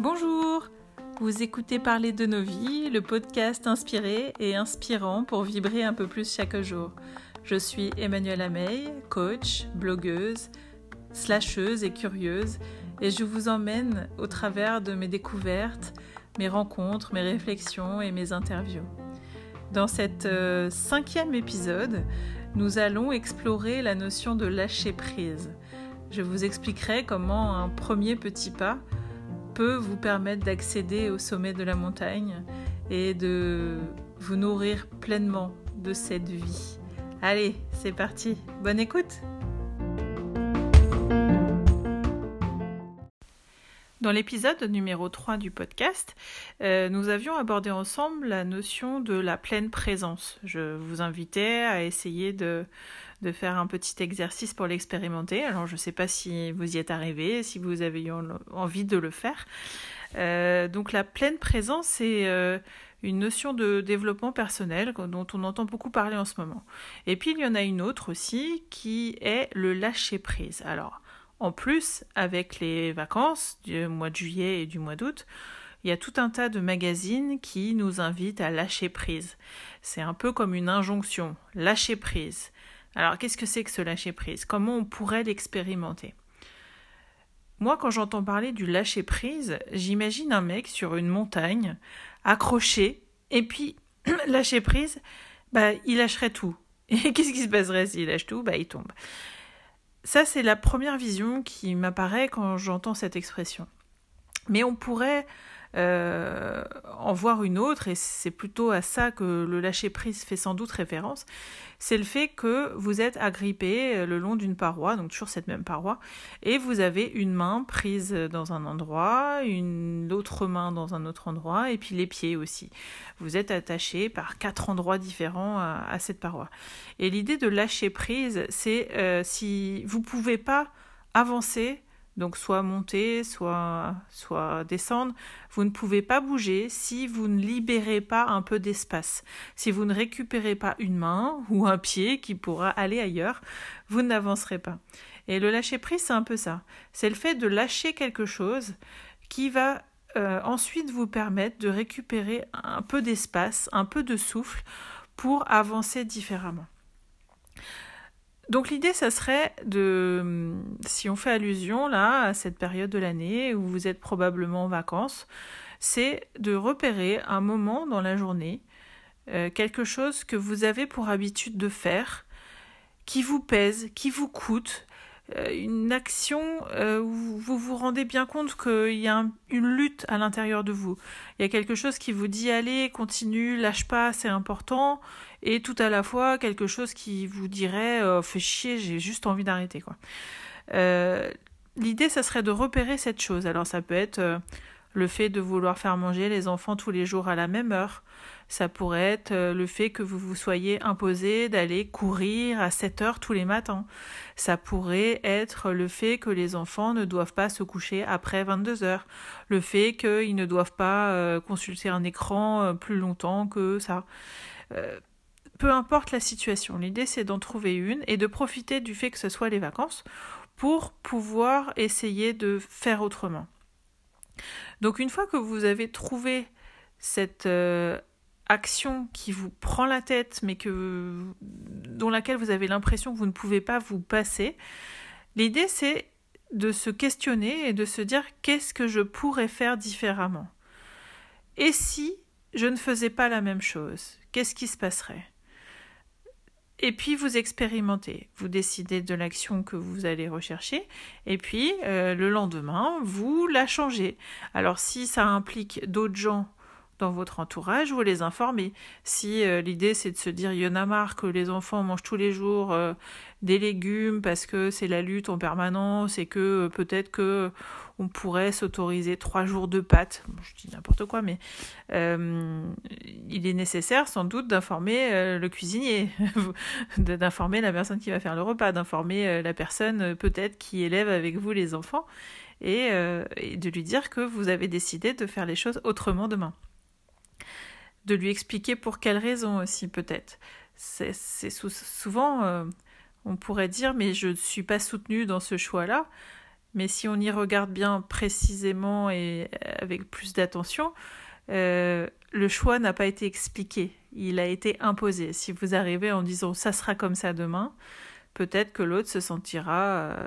Bonjour Vous écoutez Parler de nos vies, le podcast inspiré et inspirant pour vibrer un peu plus chaque jour. Je suis Emmanuelle Amey, coach, blogueuse, slasheuse et curieuse, et je vous emmène au travers de mes découvertes, mes rencontres, mes réflexions et mes interviews. Dans cet euh, cinquième épisode, nous allons explorer la notion de lâcher prise. Je vous expliquerai comment un premier petit pas peut vous permettre d'accéder au sommet de la montagne et de vous nourrir pleinement de cette vie. Allez, c'est parti, bonne écoute Dans l'épisode numéro 3 du podcast, euh, nous avions abordé ensemble la notion de la pleine présence. Je vous invitais à essayer de, faire un petit exercice pour l'expérimenter. Alors je ne sais pas si vous y êtes arrivé, si vous avez envie de le faire. Euh, donc la pleine présence, c'est euh, une notion de développement personnel dont on entend beaucoup parler en ce moment. Et puis il y en a une autre aussi qui est le lâcher prise. Alors en plus, avec les vacances du mois de juillet et du mois d'août, il y a tout un tas de magazines qui nous invitent à lâcher prise. C'est un peu comme une injonction, lâcher prise. Alors qu'est-ce que c'est que ce lâcher prise? Comment on pourrait l'expérimenter? Moi, quand j'entends parler du lâcher prise, j'imagine un mec sur une montagne, accroché, et puis lâcher prise, bah, il lâcherait tout. Et qu'est-ce qui se passerait s'il lâche tout? Bah, il tombe. Ça, c'est la première vision qui m'apparaît quand j'entends cette expression. Mais on pourrait euh, en voir une autre, et c'est plutôt à ça que le lâcher-prise fait sans doute référence, c'est le fait que vous êtes agrippé le long d'une paroi, donc toujours cette même paroi, et vous avez une main prise dans un endroit, une autre main dans un autre endroit, et puis les pieds aussi. Vous êtes attaché par quatre endroits différents à, cette paroi. Et l'idée de lâcher prise, c'est euh, si vous pouvez pas avancer donc soit monter, soit, soit descendre, vous ne pouvez pas bouger si vous ne libérez pas un peu d'espace. Si vous ne récupérez pas une main ou un pied qui pourra aller ailleurs, vous n'avancerez pas. Et le lâcher prise, c'est un peu ça. C'est le fait de lâcher quelque chose qui va euh, ensuite vous permettre de récupérer un peu d'espace, un peu de souffle pour avancer différemment. Donc l'idée, ça serait de, si on fait allusion là à cette période de l'année où vous êtes probablement en vacances, c'est de repérer un moment dans la journée, euh, quelque chose que vous avez pour habitude de faire, qui vous pèse, qui vous coûte, euh, une action euh, où vous vous rendez bien compte qu'il y a une lutte à l'intérieur de vous. Il y a quelque chose qui vous dit allez, continue, lâche pas, c'est important, et tout à la fois quelque chose qui vous dirait oh, fais chier, j'ai juste envie d'arrêter quoi. Euh, l'idée, ça serait de repérer cette chose. Alors ça peut être le fait de vouloir faire manger les enfants tous les jours à la même heure. Ça pourrait être euh, le fait que vous vous soyez imposé d'aller courir à 7 heures tous les matins. Ça pourrait être le fait que les enfants ne doivent pas se coucher après 22 heures. Le fait qu'ils ne doivent pas euh, consulter un écran euh, plus longtemps que ça. Peu importe la situation, l'idée c'est d'en trouver une et de profiter du fait que ce soit les vacances pour pouvoir essayer de faire autrement. Donc une fois que vous avez trouvé cette euh, action qui vous prend la tête, mais que dont laquelle vous avez l'impression que vous ne pouvez pas vous passer, l'idée c'est de se questionner et de se dire qu'est-ce que je pourrais faire différemment? Et si je ne faisais pas la même chose, qu'est-ce qui se passerait? Et puis vous expérimentez, vous décidez de l'action que vous allez rechercher, et puis euh, le lendemain, vous la changez. Alors si ça implique d'autres gens dans votre entourage, vous les informez. Si euh, l'idée c'est de se dire il y en a marre que les enfants mangent tous les jours euh, des légumes parce que c'est la lutte en permanence et que euh, peut-être que on pourrait s'autoriser trois jours de pâtes, je dis n'importe quoi, mais il est nécessaire sans doute d'informer le cuisinier, d'informer la personne qui va faire le repas, d'informer la personne peut-être qui élève avec vous les enfants et, et de lui dire que vous avez décidé de faire les choses autrement demain de lui expliquer pour quelles raisons aussi peut-être. C'est souvent, euh, On pourrait dire mais je ne suis pas soutenue dans ce choix-là. Mais si on y regarde bien précisément et avec plus d'attention, euh, le choix n'a pas été expliqué, il a été imposé. Si vous arrivez en disant ça sera comme ça demain, peut-être que l'autre se sentira euh,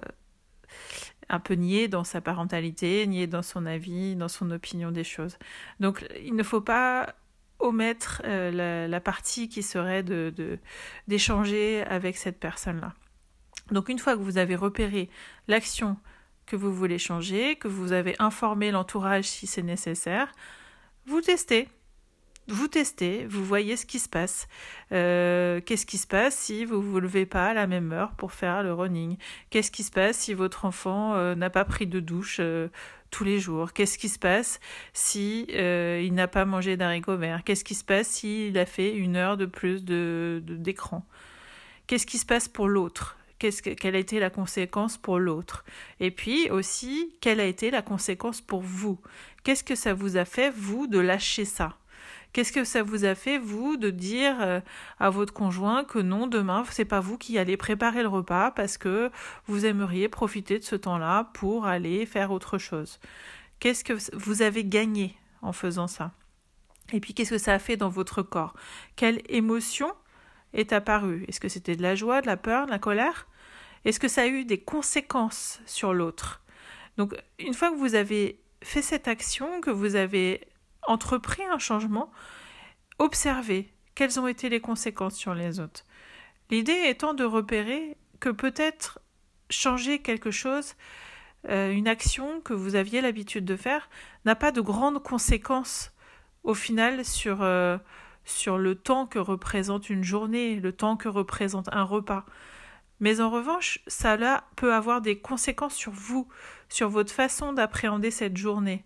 un peu nié dans sa parentalité, nié dans son avis, dans son opinion des choses. Donc il ne faut pas omettre euh, la, partie qui serait de d'échanger avec cette personne-là. Donc une fois que vous avez repéré l'action que vous voulez changer, que vous avez informé l'entourage si c'est nécessaire, vous testez. Vous testez, vous voyez ce qui se passe. Euh, qu'est-ce qui se passe si vous ne vous levez pas à la même heure pour faire le running? Qu'est-ce qui se passe si votre enfant euh, n'a pas pris de douche tous les jours. Qu'est-ce qui se passe si il n'a pas mangé d'haricots verts? Qu'est-ce qui se passe s'il a fait une heure de plus d'écran? Qu'est-ce qui se passe pour l'autre? Quelle a été la conséquence pour l'autre? Et puis aussi, quelle a été la conséquence pour vous? Qu'est-ce que ça vous a fait, vous, de lâcher ça? Qu'est-ce que ça vous a fait, vous, de dire euh, à votre conjoint que non, demain, c'est pas vous qui allez préparer le repas parce que vous aimeriez profiter de ce temps-là pour aller faire autre chose? Qu'est-ce que vous avez gagné en faisant ça? Et puis, qu'est-ce que ça a fait dans votre corps? Quelle émotion est apparue? Est-ce que c'était de la joie, de la peur, de la colère? Est-ce que ça a eu des conséquences sur l'autre? Donc, une fois que vous avez fait cette action, que vous avez entrepris un changement, observez quelles ont été les conséquences sur les autres. L'idée étant de repérer que peut-être changer quelque chose, euh, une action que vous aviez l'habitude de faire, n'a pas de grandes conséquences au final sur, euh, sur le temps que représente une journée, le temps que représente un repas. Mais en revanche, cela peut avoir des conséquences sur vous, sur votre façon d'appréhender cette journée.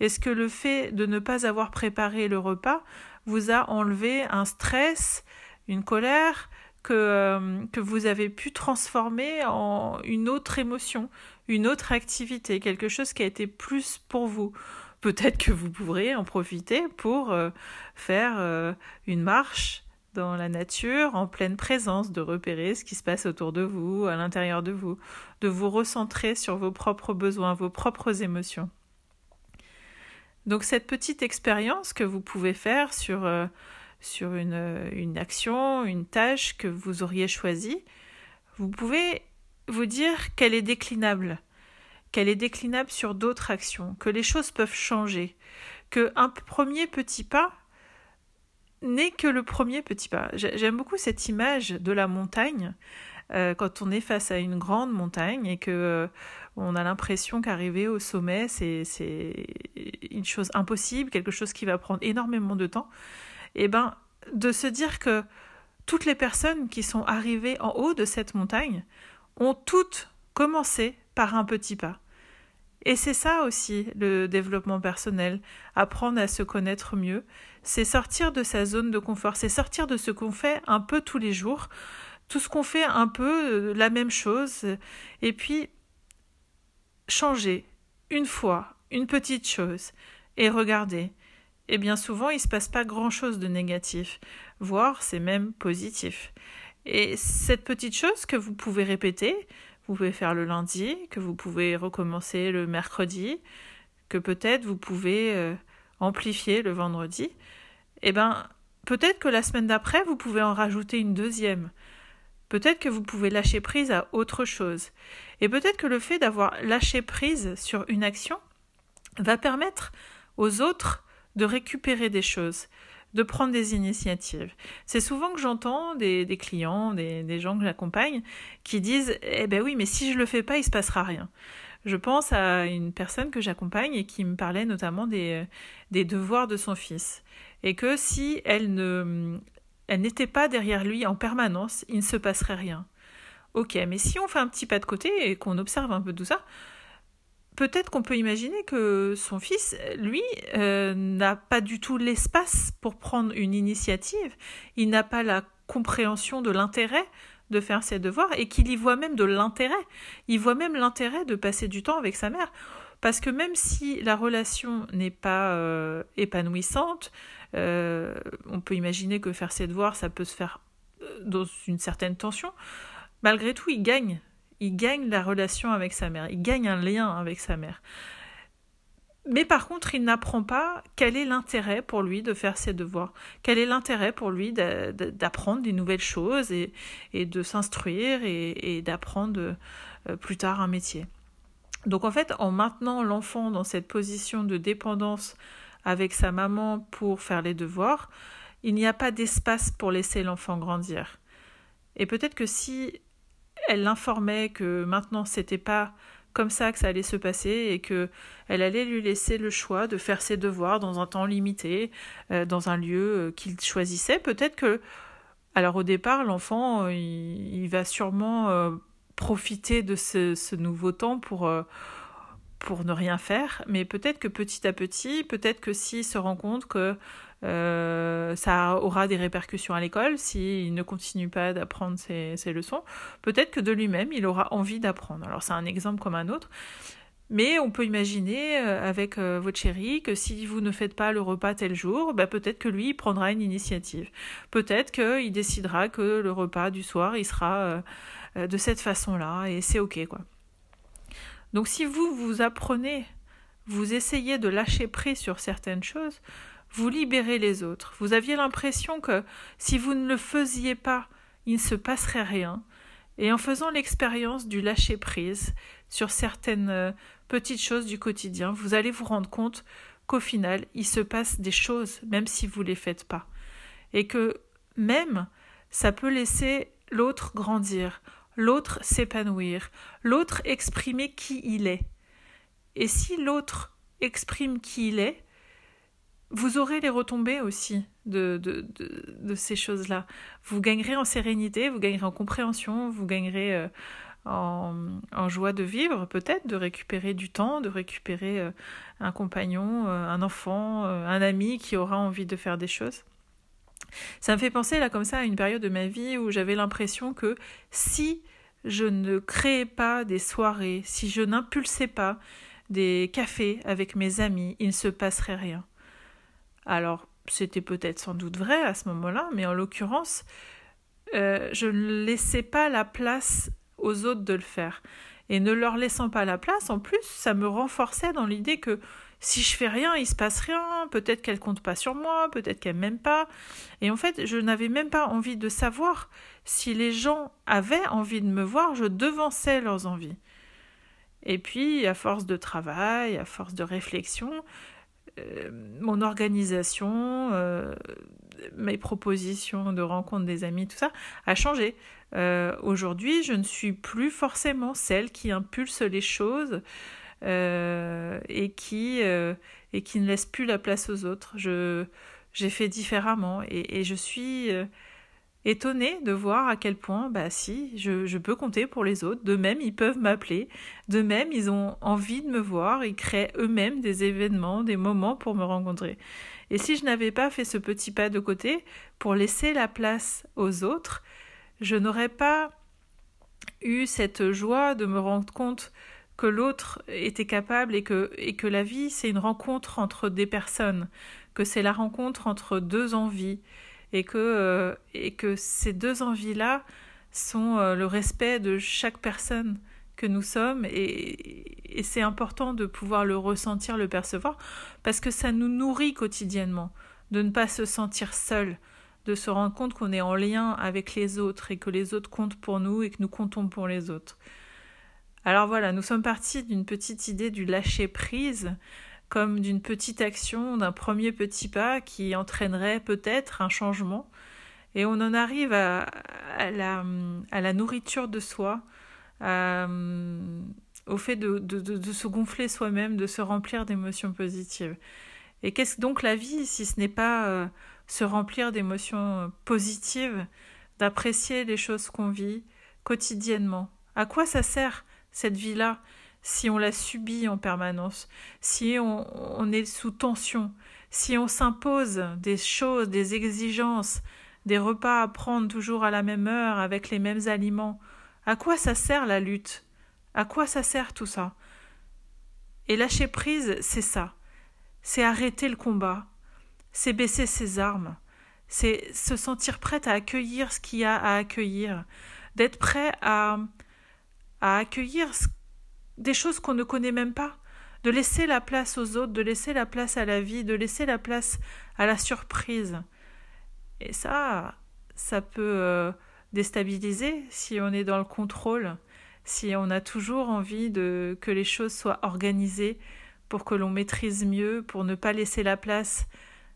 Est-ce que le fait de ne pas avoir préparé le repas vous a enlevé un stress, une colère que, euh, que vous avez pu transformer en une autre émotion, une autre activité, quelque chose qui a été plus pour vous? Peut-être que vous pourrez en profiter pour euh, faire euh, une marche dans la nature, en pleine présence, de repérer ce qui se passe autour de vous, à l'intérieur de vous, de vous recentrer sur vos propres besoins, vos propres émotions. Donc cette petite expérience que vous pouvez faire sur, euh, une, une action, une tâche que vous auriez choisie, vous pouvez vous dire qu'elle est déclinable, qu'elle est déclinable sur d'autres actions, que les choses peuvent changer, que un premier petit pas n'est que le premier petit pas. J'aime beaucoup cette image de la montagne euh, quand on est face à une grande montagne et que euh, on a l'impression qu'arriver au sommet c'est une chose impossible, quelque chose qui va prendre énormément de temps. Et eh ben de se dire que toutes les personnes qui sont arrivées en haut de cette montagne ont toutes commencé par un petit pas. Et c'est ça aussi le développement personnel, apprendre à se connaître mieux, c'est sortir de sa zone de confort, c'est sortir de ce qu'on fait un peu tous les jours, tout ce qu'on fait un peu euh, la même chose, et puis changer une fois, une petite chose, et regarder. Et bien souvent, il ne se passe pas grand-chose de négatif, voire c'est même positif. Et cette petite chose que vous pouvez répéter, vous pouvez faire le lundi, que vous pouvez recommencer le mercredi, que peut-être vous pouvez euh, amplifier le vendredi, eh bien, peut-être que la semaine d'après, vous pouvez en rajouter une deuxième. Peut-être que vous pouvez lâcher prise à autre chose. Et peut-être que le fait d'avoir lâché prise sur une action va permettre aux autres de récupérer des choses, de prendre des initiatives. C'est souvent que j'entends des, clients, des, gens que j'accompagne, qui disent Eh ben oui, mais si je le fais pas, il se passera rien. Je pense à une personne que j'accompagne et qui me parlait notamment des, des devoirs de son fils. Et que si elle ne elle n'était pas derrière lui en permanence, il ne se passerait rien. Ok, mais si on fait un petit pas de côté et qu'on observe un peu tout ça, peut-être qu'on peut imaginer que son fils, lui, euh, n'a pas du tout l'espace pour prendre une initiative, il n'a pas la compréhension de l'intérêt de faire ses devoirs et qu'il y voit même de l'intérêt. Il voit même l'intérêt de passer du temps avec sa mère. Parce que même si la relation n'est pas euh, épanouissante, euh, on peut imaginer que faire ses devoirs, ça peut se faire dans une certaine tension. malgré tout, il gagne. Il gagne la relation avec sa mère. Il gagne un lien avec sa mère. Mais par contre, il n'apprend pas quel est l'intérêt pour lui de faire ses devoirs, quel est l'intérêt pour lui d'apprendre des nouvelles choses et, de s'instruire et, d'apprendre euh, plus tard un métier. Donc en fait, en maintenant l'enfant dans cette position de dépendance avec sa maman pour faire les devoirs, il n'y a pas d'espace pour laisser l'enfant grandir. Et peut-être que si elle l'informait que maintenant c'était pas comme ça que ça allait se passer et que elle allait lui laisser le choix de faire ses devoirs dans un temps limité, euh, dans un lieu euh, qu'il choisissait. Peut-être que, alors au départ, l'enfant, euh, il, va sûrement profiter de ce, nouveau temps pour pour ne rien faire, mais peut-être que petit à petit, peut-être que s'il se rend compte que euh, ça aura des répercussions à l'école s'il ne continue pas d'apprendre ses, leçons. Peut-être que de lui-même, il aura envie d'apprendre. Alors c'est un exemple comme un autre. Mais on peut imaginer euh, avec euh, votre chéri que si vous ne faites pas le repas tel jour, bah, peut-être que lui il prendra une initiative. Peut-être qu'il décidera que le repas du soir il sera de cette façon-là et c'est ok quoi. Donc si vous vous apprenez, vous essayez de lâcher prise sur certaines choses, vous libérez les autres. Vous aviez l'impression que si vous ne le faisiez pas, il ne se passerait rien. Et en faisant l'expérience du lâcher prise sur certaines euh, petites choses du quotidien, vous allez vous rendre compte qu'au final, il se passe des choses, même si vous ne les faites pas. Et que même, ça peut laisser l'autre grandir, l'autre s'épanouir, l'autre exprimer qui il est. Et si l'autre exprime qui il est, vous aurez les retombées aussi de, de, de, ces choses-là. Vous gagnerez en sérénité, vous gagnerez en compréhension, vous gagnerez euh, en, en, joie de vivre, peut-être, de récupérer du temps, de récupérer euh, un compagnon, euh, un enfant, un ami qui aura envie de faire des choses. Ça me fait penser là comme ça à une période de ma vie où j'avais l'impression que si je ne créais pas des soirées, si je n'impulsais pas des cafés avec mes amis, il ne se passerait rien. Alors, c'était peut-être sans doute vrai à ce moment-là, mais en l'occurrence, euh, je ne laissais pas la place aux autres de le faire. Et ne leur laissant pas la place, en plus, ça me renforçait dans l'idée que si je fais rien, il se passe rien, peut-être qu'elle compte pas sur moi, peut-être qu'elle m'aime pas. Et en fait, je n'avais même pas envie de savoir si les gens avaient envie de me voir, je devançais leurs envies. Et puis, à force de travail, à force de réflexion, euh, mon organisation, euh, mes propositions de rencontre des amis, tout ça, a changé. Euh, aujourd'hui, je ne suis plus forcément celle qui impulse les choses et, qui, et qui ne laisse plus la place aux autres. Je, j'ai fait différemment et, je suis étonnée de voir à quel point, bah si, je, je, peux compter pour les autres. De même, ils peuvent m'appeler. De même, ils ont envie de me voir. Ils créent eux-mêmes des événements, des moments pour me rencontrer. Et si je n'avais pas fait ce petit pas de côté pour laisser la place aux autres, je n'aurais pas eu cette joie de me rendre compte que l'autre était capable et que, et que la vie, c'est une rencontre entre des personnes, que c'est la rencontre entre deux envies, et que, euh, et que ces deux envies-là sont euh, le respect de chaque personne que nous sommes et, et c'est important de pouvoir le ressentir, le percevoir, parce que ça nous nourrit quotidiennement, de ne pas se sentir seul, de se rendre compte qu'on est en lien avec les autres et que les autres comptent pour nous et que nous comptons pour les autres. Alors voilà, nous sommes partis d'une petite idée du lâcher prise, comme d'une petite action, d'un premier petit pas qui entraînerait peut-être un changement. Et on en arrive à, la, nourriture de soi, au fait de, se gonfler soi-même, de se remplir d'émotions positives. Et qu'est-ce donc la vie si ce n'est pas euh, se remplir d'émotions positives, d'apprécier les choses qu'on vit quotidiennement? À quoi ça sert? Cette vie-là si on la subit en permanence, si on, est sous tension, si on s'impose des choses, des exigences, des repas à prendre toujours à la même heure avec les mêmes aliments, à quoi ça sert la lutte? À quoi ça sert tout ça? Et lâcher prise, c'est ça. C'est arrêter le combat. C'est baisser ses armes. C'est se sentir prête à accueillir ce qu'il y a à accueillir. d'être prêt à, à accueillir des choses qu'on ne connaît même pas, de laisser la place aux autres, de laisser la place à la vie, de laisser la place à la surprise. Et ça, ça peut euh, déstabiliser si on est dans le contrôle, si on a toujours envie de que les choses soient organisées pour que l'on maîtrise mieux, pour ne pas laisser la place.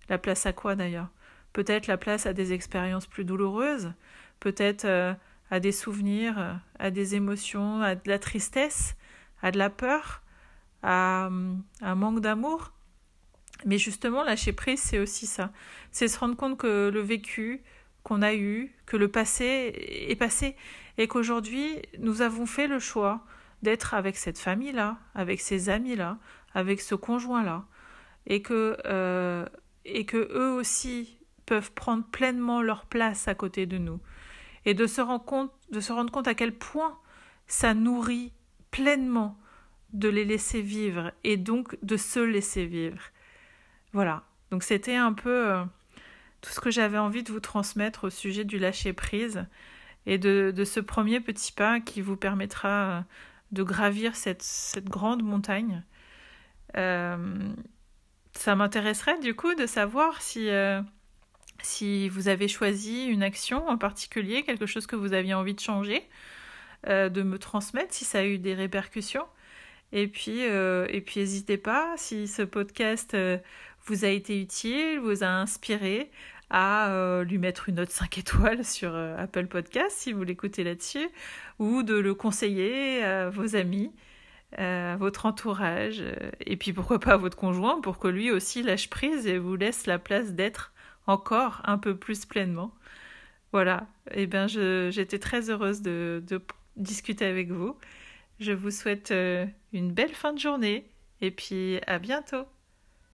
La place à quoi d'ailleurs? Peut-être la place à des expériences plus douloureuses, peut-être euh, à des souvenirs, à des émotions, à de la tristesse, à de la peur, à, un manque d'amour. Mais justement, lâcher prise, c'est aussi ça. C'est se rendre compte que le vécu qu'on a eu, que le passé est passé, et qu'aujourd'hui, nous avons fait le choix d'être avec cette famille-là, avec ces amis-là, avec ce conjoint-là, et que, euh, et que eux aussi peuvent prendre pleinement leur place à côté de nous, et de se rendre compte, de se rendre compte à quel point ça nourrit pleinement de les laisser vivre et donc de se laisser vivre. Voilà. Donc c'était un peu euh, tout ce que j'avais envie de vous transmettre au sujet du lâcher prise et de, de ce premier petit pas qui vous permettra euh, de gravir cette, cette grande montagne. Euh, ça m'intéresserait du coup de savoir si, si vous avez choisi une action en particulier, quelque chose que vous aviez envie de changer, de me transmettre si ça a eu des répercussions. Et puis, euh, et puis n'hésitez pas, si ce podcast euh, vous a été utile, vous a inspiré, à euh, lui mettre une note 5 étoiles sur Apple Podcast si vous l'écoutez là-dessus, ou de le conseiller à vos amis, à votre entourage, et puis pourquoi pas à votre conjoint pour que lui aussi lâche prise et vous laisse la place d'être encore un peu plus pleinement. Voilà, eh bien j'étais très heureuse de, de discuter avec vous. Je vous souhaite euh, une belle fin de journée et puis à bientôt.